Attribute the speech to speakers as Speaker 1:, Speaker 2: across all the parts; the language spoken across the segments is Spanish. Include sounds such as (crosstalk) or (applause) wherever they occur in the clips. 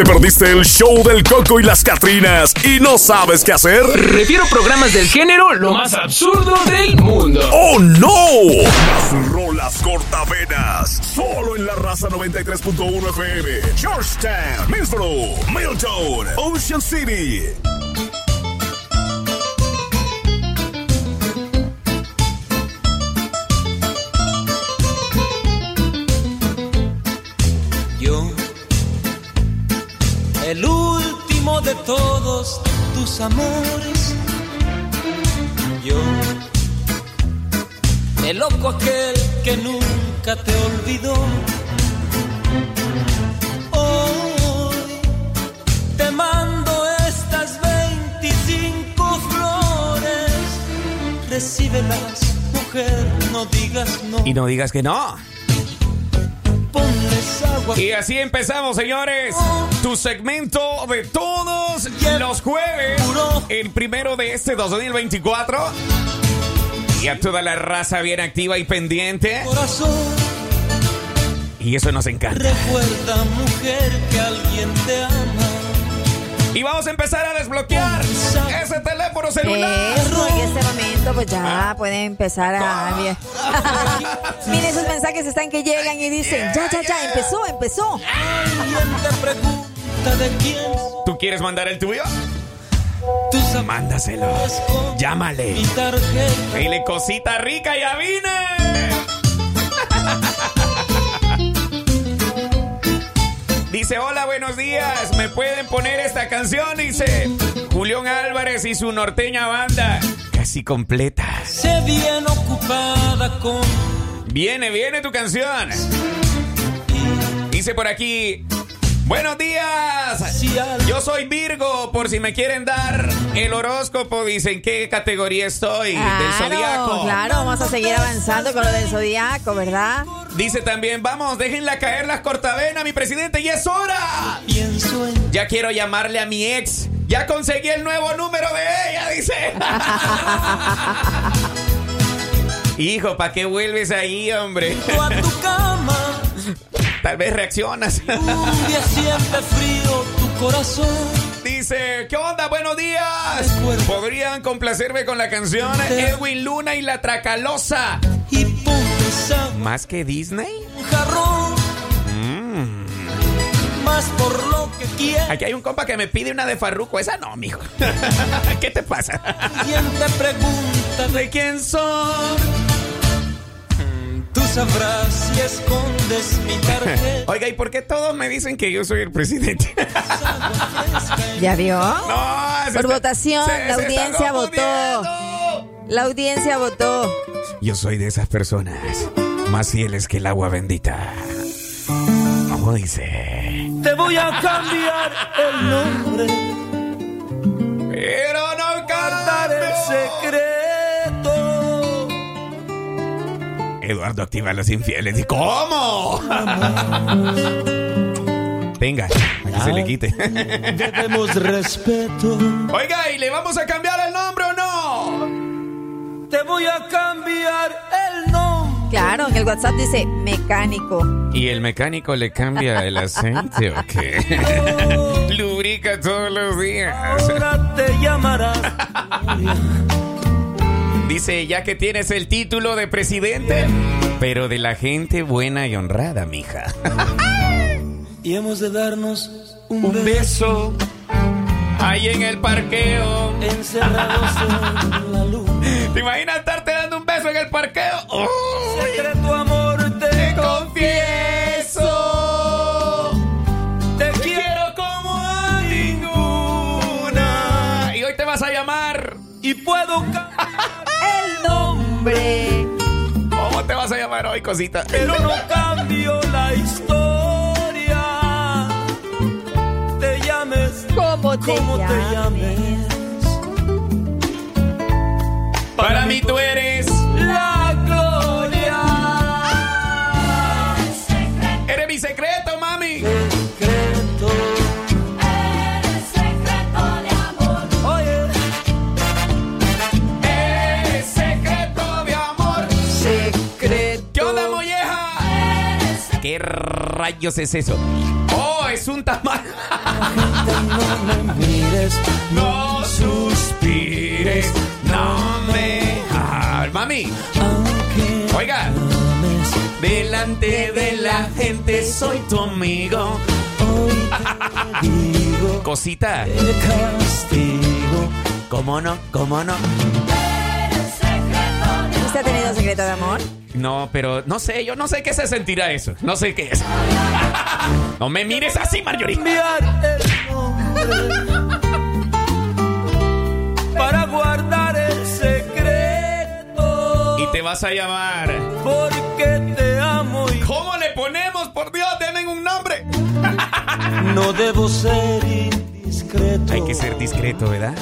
Speaker 1: ¿Te perdiste el show del Coco y las Catrinas y no sabes qué hacer?
Speaker 2: Refiero programas del género lo más absurdo del mundo.
Speaker 1: ¡Oh, no! Las rolas cortavenas. Solo en la raza 93.1 FM. Georgetown, Middlesbrough, Milton, Ocean City.
Speaker 3: El último de todos tus amores. Yo, el loco aquel que nunca te olvidó. Hoy te mando estas 25 flores. Recíbelas, mujer, no digas no.
Speaker 4: Y no digas que no.
Speaker 3: Agua.
Speaker 4: Y así empezamos, señores. Tu segmento de todos los jueves. El primero de este 2024. Y a toda la raza bien activa y pendiente. Y eso nos encanta.
Speaker 3: recuerda, mujer, que alguien te ama.
Speaker 4: Y vamos a empezar a desbloquear ese teléfono celular.
Speaker 5: Eso, en este momento, pues ya pueden empezar a. (laughs) Miren, esos mensajes están que llegan y dicen: Ya, ya, ya, empezó, empezó.
Speaker 4: ¿Tú quieres mandar el tuyo? Mándaselo. Llámale. Dile cosita rica y avine. Dice, hola, buenos días. ¿Me pueden poner esta canción? Dice Julián Álvarez y su norteña banda. Casi completa.
Speaker 3: Se bien ocupada con
Speaker 4: Viene, viene tu canción. Dice por aquí. Buenos días. Yo soy Virgo, por si me quieren dar el horóscopo. Dicen qué categoría estoy del zodiaco.
Speaker 5: claro, vamos a seguir avanzando con lo del zodiaco, ¿verdad?
Speaker 4: Dice también, vamos, déjenla caer las cortavenas, mi presidente, y es hora. Ya quiero llamarle a mi ex. Ya conseguí el nuevo número de ella, dice. (laughs) Hijo, ¿para qué vuelves ahí, hombre? Tal vez reaccionas. (laughs)
Speaker 3: Un día siempre frío tu corazón.
Speaker 4: Dice, ¿qué onda? Buenos días. ¿Podrían complacerme con la canción Edwin Luna y la Tracalosa?
Speaker 3: Y
Speaker 4: ¿Más que Disney?
Speaker 3: un jarrón. Más por lo que quieres.
Speaker 4: Aquí hay un compa que me pide una de Farruko. Esa no, mijo. (laughs) ¿Qué te pasa?
Speaker 3: Alguien te pregunta de (laughs)
Speaker 4: ¿De quién son?
Speaker 3: Sabrás si escondes mi tarjeta. (laughs)
Speaker 4: Oiga, ¿y por qué todos me dicen que yo soy el presidente? (laughs)
Speaker 5: ¿Ya vio?
Speaker 4: No, se
Speaker 5: Por
Speaker 4: está-
Speaker 5: votación,
Speaker 4: se-
Speaker 5: la
Speaker 4: se
Speaker 5: audiencia votó. La audiencia votó.
Speaker 4: Yo soy de esas personas más fieles que el agua bendita. ¿Cómo dice?
Speaker 3: Te voy a cambiar el nombre.
Speaker 4: Pero no
Speaker 3: Guardar el secreto.
Speaker 4: Eduardo activa a los infieles. ¿Y cómo? Venga, a que se le quite.
Speaker 3: Debemos respeto.
Speaker 4: Oiga, ¿y le vamos a cambiar el nombre o no?
Speaker 3: Te voy a cambiar el nombre.
Speaker 5: Claro, en el WhatsApp dice mecánico.
Speaker 4: ¿Y el mecánico le cambia el aceite o qué? (laughs) Lubrica todos los días.
Speaker 3: Ahora te llamarás. (laughs)
Speaker 4: Dice, ya que tienes el título de presidente, pero de la gente buena y honrada, mija. (laughs)
Speaker 3: Y hemos de darnos un,
Speaker 4: Un
Speaker 3: beso
Speaker 4: beso ahí en el parqueo.
Speaker 3: encerrados en la luz. (laughs)
Speaker 4: ¿Te imaginas estarte dando un beso en el parqueo? ¡Uy!
Speaker 3: Secreto amor te
Speaker 4: Te confieso.
Speaker 3: Te
Speaker 4: Te
Speaker 3: quiero
Speaker 4: quiero como a ninguna. Y hoy te vas a llamar.
Speaker 3: y puedo cambiar. (laughs)
Speaker 5: Nombre.
Speaker 4: ¿Cómo te vas a llamar hoy, cosita?
Speaker 3: Pero no cambio la historia. Te llames
Speaker 5: ¿Cómo te llames?
Speaker 4: Para mí tú eres. Rayos es eso? Oh, es un tamal.
Speaker 6: No me mires,
Speaker 4: No suspires, no me... Mami, oiga. Delante de la gente soy tu amigo. (laughs) Cosita.
Speaker 6: castigo.
Speaker 4: ¿Cómo no? ¿Cómo no?
Speaker 5: ¿Usted ha tenido secreto de amor?
Speaker 4: No, pero no sé, yo no sé qué se sentirá eso. No sé qué es. (laughs) No me mires así, Marjorie.
Speaker 6: Cambiar el nombre para guardar el secreto.
Speaker 4: Y te vas a llamar.
Speaker 6: Porque te amo y
Speaker 4: ¿Cómo le ponemos? Por Dios, denme un nombre. (laughs)
Speaker 6: no debo ser indiscreto.
Speaker 4: Hay que ser discreto, ¿verdad?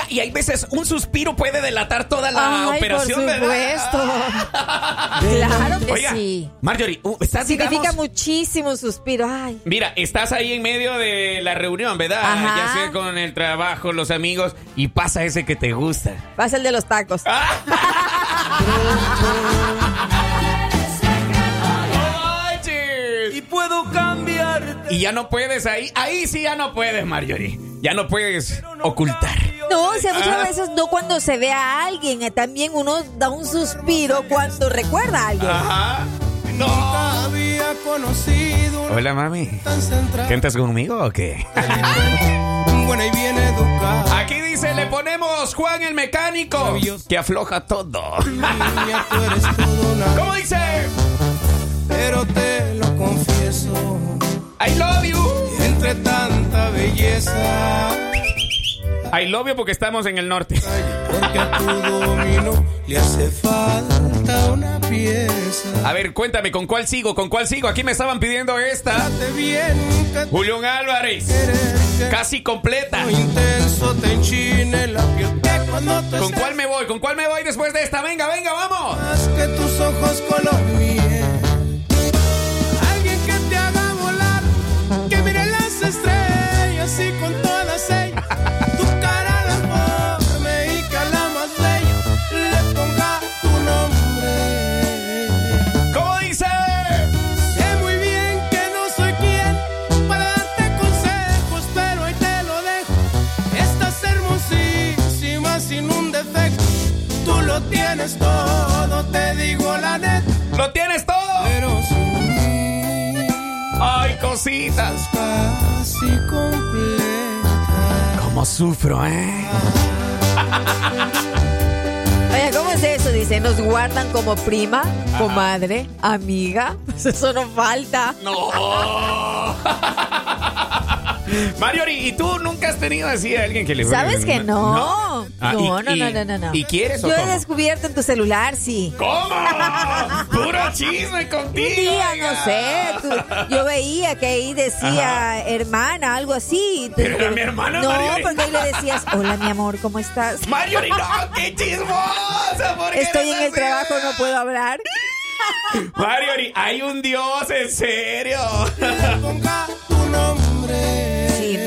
Speaker 4: Oiga, y hay veces un suspiro puede delatar toda la
Speaker 5: Ay,
Speaker 4: operación,
Speaker 5: por
Speaker 4: ¿verdad?
Speaker 5: supuesto. (laughs) claro que
Speaker 4: Oiga,
Speaker 5: sí.
Speaker 4: Marjorie, uh, estás
Speaker 5: Significa
Speaker 4: digamos,
Speaker 5: muchísimo suspiro. Ay.
Speaker 4: Mira, estás ahí en medio de la reunión, ¿verdad?
Speaker 5: Ajá.
Speaker 4: Ya sea con el trabajo, los amigos, y pasa ese que te gusta.
Speaker 5: Pasa el de los tacos. (laughs)
Speaker 6: Y puedo cambiarte.
Speaker 4: Y ya no puedes ahí, ahí sí ya no puedes, Marjorie. Ya no puedes ocultar.
Speaker 5: No, o sea,
Speaker 4: Ah.
Speaker 5: muchas veces no cuando se ve a alguien, eh, también uno da un suspiro cuando recuerda a alguien.
Speaker 4: Ajá. No.
Speaker 6: Había conocido
Speaker 4: Hola, mami. ¿Cantas conmigo o qué? (laughs)
Speaker 6: Buena y bien educada.
Speaker 4: Aquí dice, le ponemos Juan el mecánico, que afloja todo. (laughs) ¿Cómo dice?
Speaker 6: Pero te lo confieso.
Speaker 4: I love you.
Speaker 6: Entre tanta belleza.
Speaker 4: I love you porque estamos en el norte.
Speaker 6: Porque a tu domino le hace falta una pieza.
Speaker 4: A ver, cuéntame, ¿con cuál sigo? ¿Con cuál sigo? Aquí me estaban pidiendo esta. Julián Álvarez. Casi completa. ¿Con cuál me voy? ¿Con cuál me voy después de esta? Venga, venga, vamos.
Speaker 6: más que tus ojos color casi completa.
Speaker 4: ¿Cómo sufro, eh? (laughs)
Speaker 5: Oye, ¿cómo es eso? Dice, nos guardan como prima, comadre, amiga. Pues (laughs) eso no falta.
Speaker 4: No. (laughs) Marjorie, ¿y tú nunca has tenido así a alguien que le
Speaker 5: ¿Sabes que no?
Speaker 4: No, Ah,
Speaker 5: No,
Speaker 4: y-
Speaker 5: no, no,
Speaker 4: y-
Speaker 5: no, no, no.
Speaker 4: ¿Y quieres o
Speaker 5: Yo he descubierto en tu celular, sí.
Speaker 4: ¿Cómo? (laughs) Puro chisme
Speaker 5: Un
Speaker 4: contigo.
Speaker 5: día,
Speaker 4: oiga.
Speaker 5: no sé, tú- yo veía que ahí decía hermana, algo así.
Speaker 4: Pero era mi hermana,
Speaker 5: No,
Speaker 4: Marjorie.
Speaker 5: porque ahí le decías, hola mi amor, ¿cómo estás?
Speaker 4: Marjorie, no, qué chismosa. ¿por qué
Speaker 5: Estoy en el
Speaker 4: así?
Speaker 5: trabajo, no puedo hablar.
Speaker 4: Marjorie, hay un dios, en serio.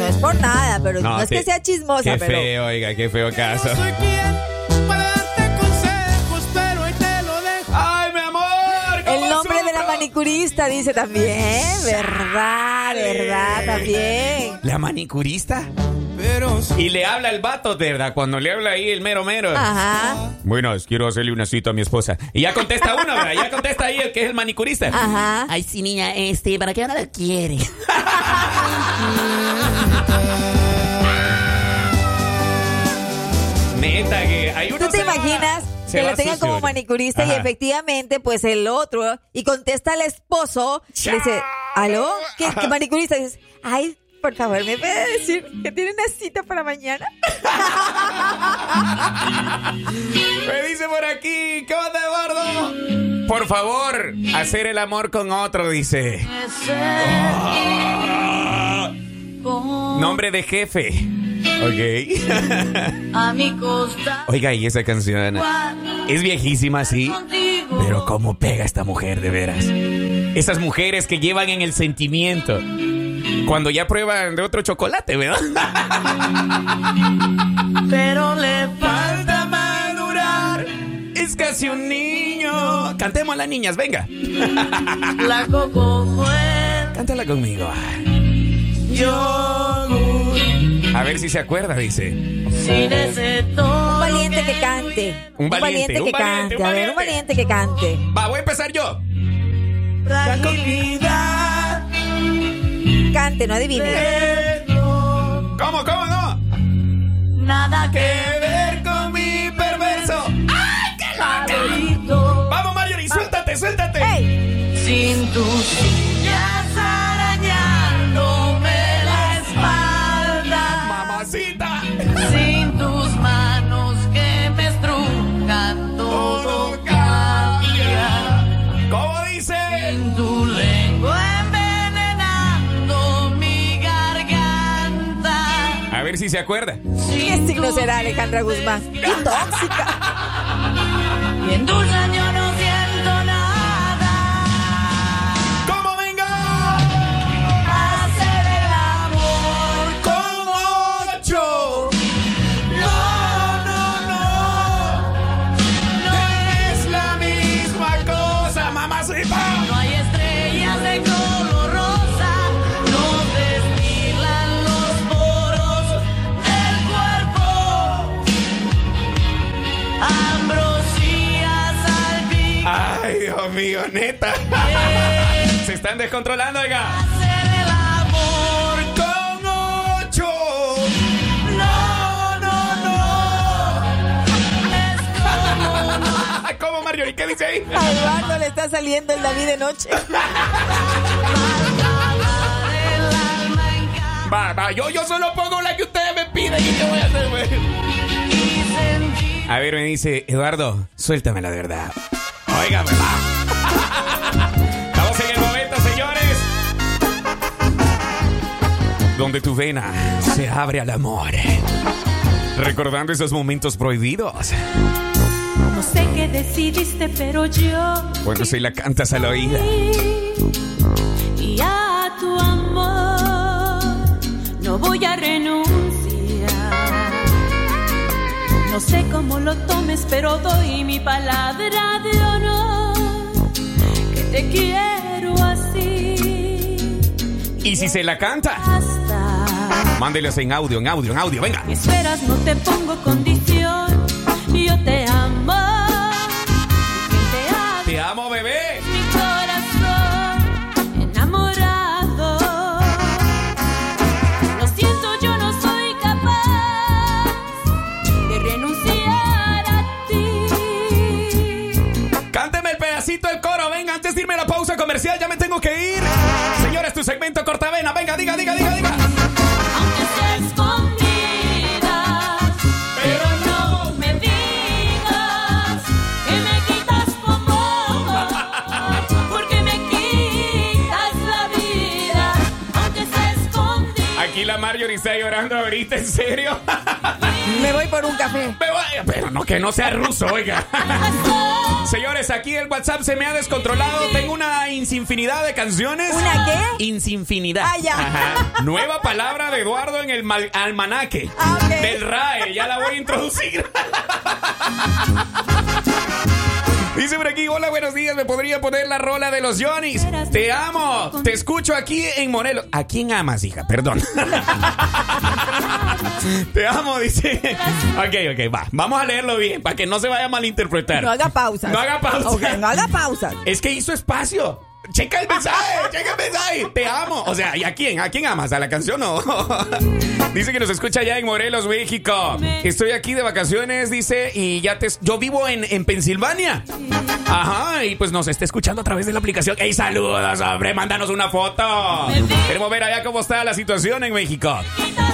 Speaker 5: No es por nada, pero no, es que sea chismosa,
Speaker 4: Qué
Speaker 5: pero...
Speaker 4: feo, oiga, qué feo caso.
Speaker 6: No soy quien para darte consejos, pero ahí te lo dejo.
Speaker 4: ¡Ay, mi amor!
Speaker 5: El
Speaker 4: ¿cómo
Speaker 5: nombre de la manicurista dice también, ¿verdad? ¿Verdad? También.
Speaker 4: ¿La manicurista? Y le habla el vato, de verdad, cuando le habla ahí el mero mero.
Speaker 5: Ajá,
Speaker 4: Buenas, quiero hacerle una cita a mi esposa. Y ya contesta uno, ¿verdad? Ya contesta ahí el que es el manicurista.
Speaker 5: ajá.
Speaker 7: Ay, sí, niña, este, ¿para qué ahora la quiere? (laughs)
Speaker 4: Neta, que hay uno
Speaker 5: ¿Tú te imaginas que lo tengan
Speaker 4: sucio,
Speaker 5: como manicurista y efectivamente, pues el otro, y contesta el esposo, le dice, ¿aló? ¿Qué, qué manicurista? Y dices, ay, por favor, ¿me puede decir que tiene una cita para mañana? (laughs)
Speaker 4: Me dice por aquí, ¿qué onda, Eduardo? Por favor, hacer el amor con otro, dice. Ah. Nombre de jefe. Ok.
Speaker 8: a mi costa.
Speaker 4: Oiga, y esa canción es viejísima, sí. Pero cómo pega esta mujer, de veras. Esas mujeres que llevan en el sentimiento. Cuando ya prueban de otro chocolate, ¿verdad?
Speaker 8: Pero le
Speaker 4: Falta madurar. Es casi un niño. Cantemos a las niñas, venga.
Speaker 8: la coco fue
Speaker 4: Cántala conmigo.
Speaker 8: yogur.
Speaker 4: A ver si se acuerda, dice.
Speaker 8: Sin ese
Speaker 5: Un valiente que cante.
Speaker 4: Un valiente, un
Speaker 5: que
Speaker 4: valiente,
Speaker 5: cante.
Speaker 4: un
Speaker 5: A ver, un
Speaker 4: valiente.
Speaker 5: valiente que cante.
Speaker 4: Va, voy a empezar yo.
Speaker 8: Fragilidad.
Speaker 5: Cante, no adivine.
Speaker 4: ¿Cómo, cómo no?
Speaker 8: Nada que
Speaker 4: ver con mi perverso.
Speaker 8: favorito.
Speaker 4: Vamos, Marjorie, suéltate, suéltate.
Speaker 5: ¡Ey!
Speaker 8: Sin tus uñas arañándome la espalda.
Speaker 4: Mamacita.
Speaker 8: Sin tus manos que me estrujan, todo cambia.
Speaker 4: ¿Cómo dice?
Speaker 8: Sin tu lengua
Speaker 4: ver si se acuerda.
Speaker 5: ¿Qué signo será Alejandra Guzmán? ¡Qué tóxica! (laughs)
Speaker 8: Y en
Speaker 4: Mío, neta. Se están descontrolando, oiga.
Speaker 8: hacer el amor.
Speaker 4: Con ocho.
Speaker 8: No, no, no. Es como no
Speaker 4: ¿Cómo, Marjorie? ¿Qué dice ahí?
Speaker 5: A Eduardo le está saliendo el David de noche.
Speaker 4: Va, va, yo, yo solo pongo la que ustedes me piden y qué voy a hacer, güey.
Speaker 8: y.
Speaker 4: A ver, me dice, Eduardo, suéltame la verdad. Óigame, va. Donde tu vena se abre al amor. Recordando esos momentos prohibidos.
Speaker 9: No sé qué decidiste, pero yo.
Speaker 4: Cuando se la cantas a la oída.
Speaker 9: Y a tu amor no voy a renunciar. No sé cómo lo tomes, pero doy mi palabra de honor. Que te quiero así.
Speaker 4: Y si se la canta. Mándeles en audio, en audio, en audio, venga. Está llorando ahorita, ¿en serio? (laughs)
Speaker 5: Me voy por un café.
Speaker 4: Me voy- Pero no, que no sea ruso, oiga. (laughs) Señores, aquí el WhatsApp se me ha descontrolado. Tengo una infinidad de canciones.
Speaker 5: ¿Una qué?
Speaker 4: Insinfinidad.
Speaker 5: Ah, ya.
Speaker 4: Ajá. Nueva palabra de Eduardo en el mal- almanaque.
Speaker 5: Ah, ok.
Speaker 4: Del RAE. Ya la voy a introducir. (laughs) (laughs) Dice por aquí, hola, buenos días, ¿me podría poner la rola de los Johnnies? Te amo, te escucho aquí en Morelos. ¿A quién amas, hija? Perdón. (laughs) te amo, dice. Ok, ok, va. Vamos a leerlo bien, para que no se vaya a malinterpretar.
Speaker 5: No haga pausas.
Speaker 4: No haga pausas.
Speaker 5: Ok, no haga pausas.
Speaker 4: Es que hizo espacio. Checa el mensaje, checa el mensaje. Te amo. O sea, ¿y a quién? ¿A quién amas? ¿A la canción o? (laughs) dice que nos escucha ya en Morelos, México. Estoy aquí de vacaciones, dice, y ya te. Yo vivo en, en Pensilvania. Ajá, y pues nos está escuchando a través de la aplicación. ¡Ey, saludos, hombre! Mándanos una foto. Queremos ver allá cómo está la situación en México.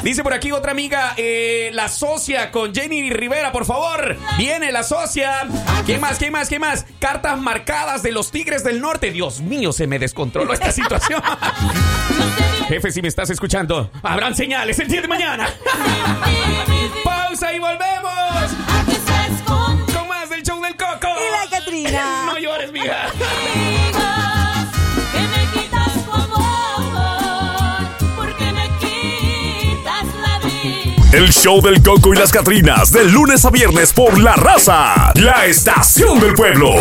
Speaker 4: Dice por aquí otra amiga, eh, la socia con Jenny Rivera, por favor. Viene la socia. ¿Quién más? ¿Quién más? ¿Quién más? Cartas marcadas de los Tigres del Norte. Dios mío, se me descontroló esta situación. (laughs) Jefe, si me estás escuchando, habrán señales el día de mañana. (laughs) Pausa y volvemos.
Speaker 8: Aquí se esconde
Speaker 4: Con más del show del Coco.
Speaker 5: Y la Catrina. (laughs)
Speaker 4: No llores, mija.
Speaker 8: que me quitas tu amor, porque me quitas la vida.
Speaker 1: El show del Coco y las Catrinas, de lunes a viernes por La Raza, la estación del pueblo.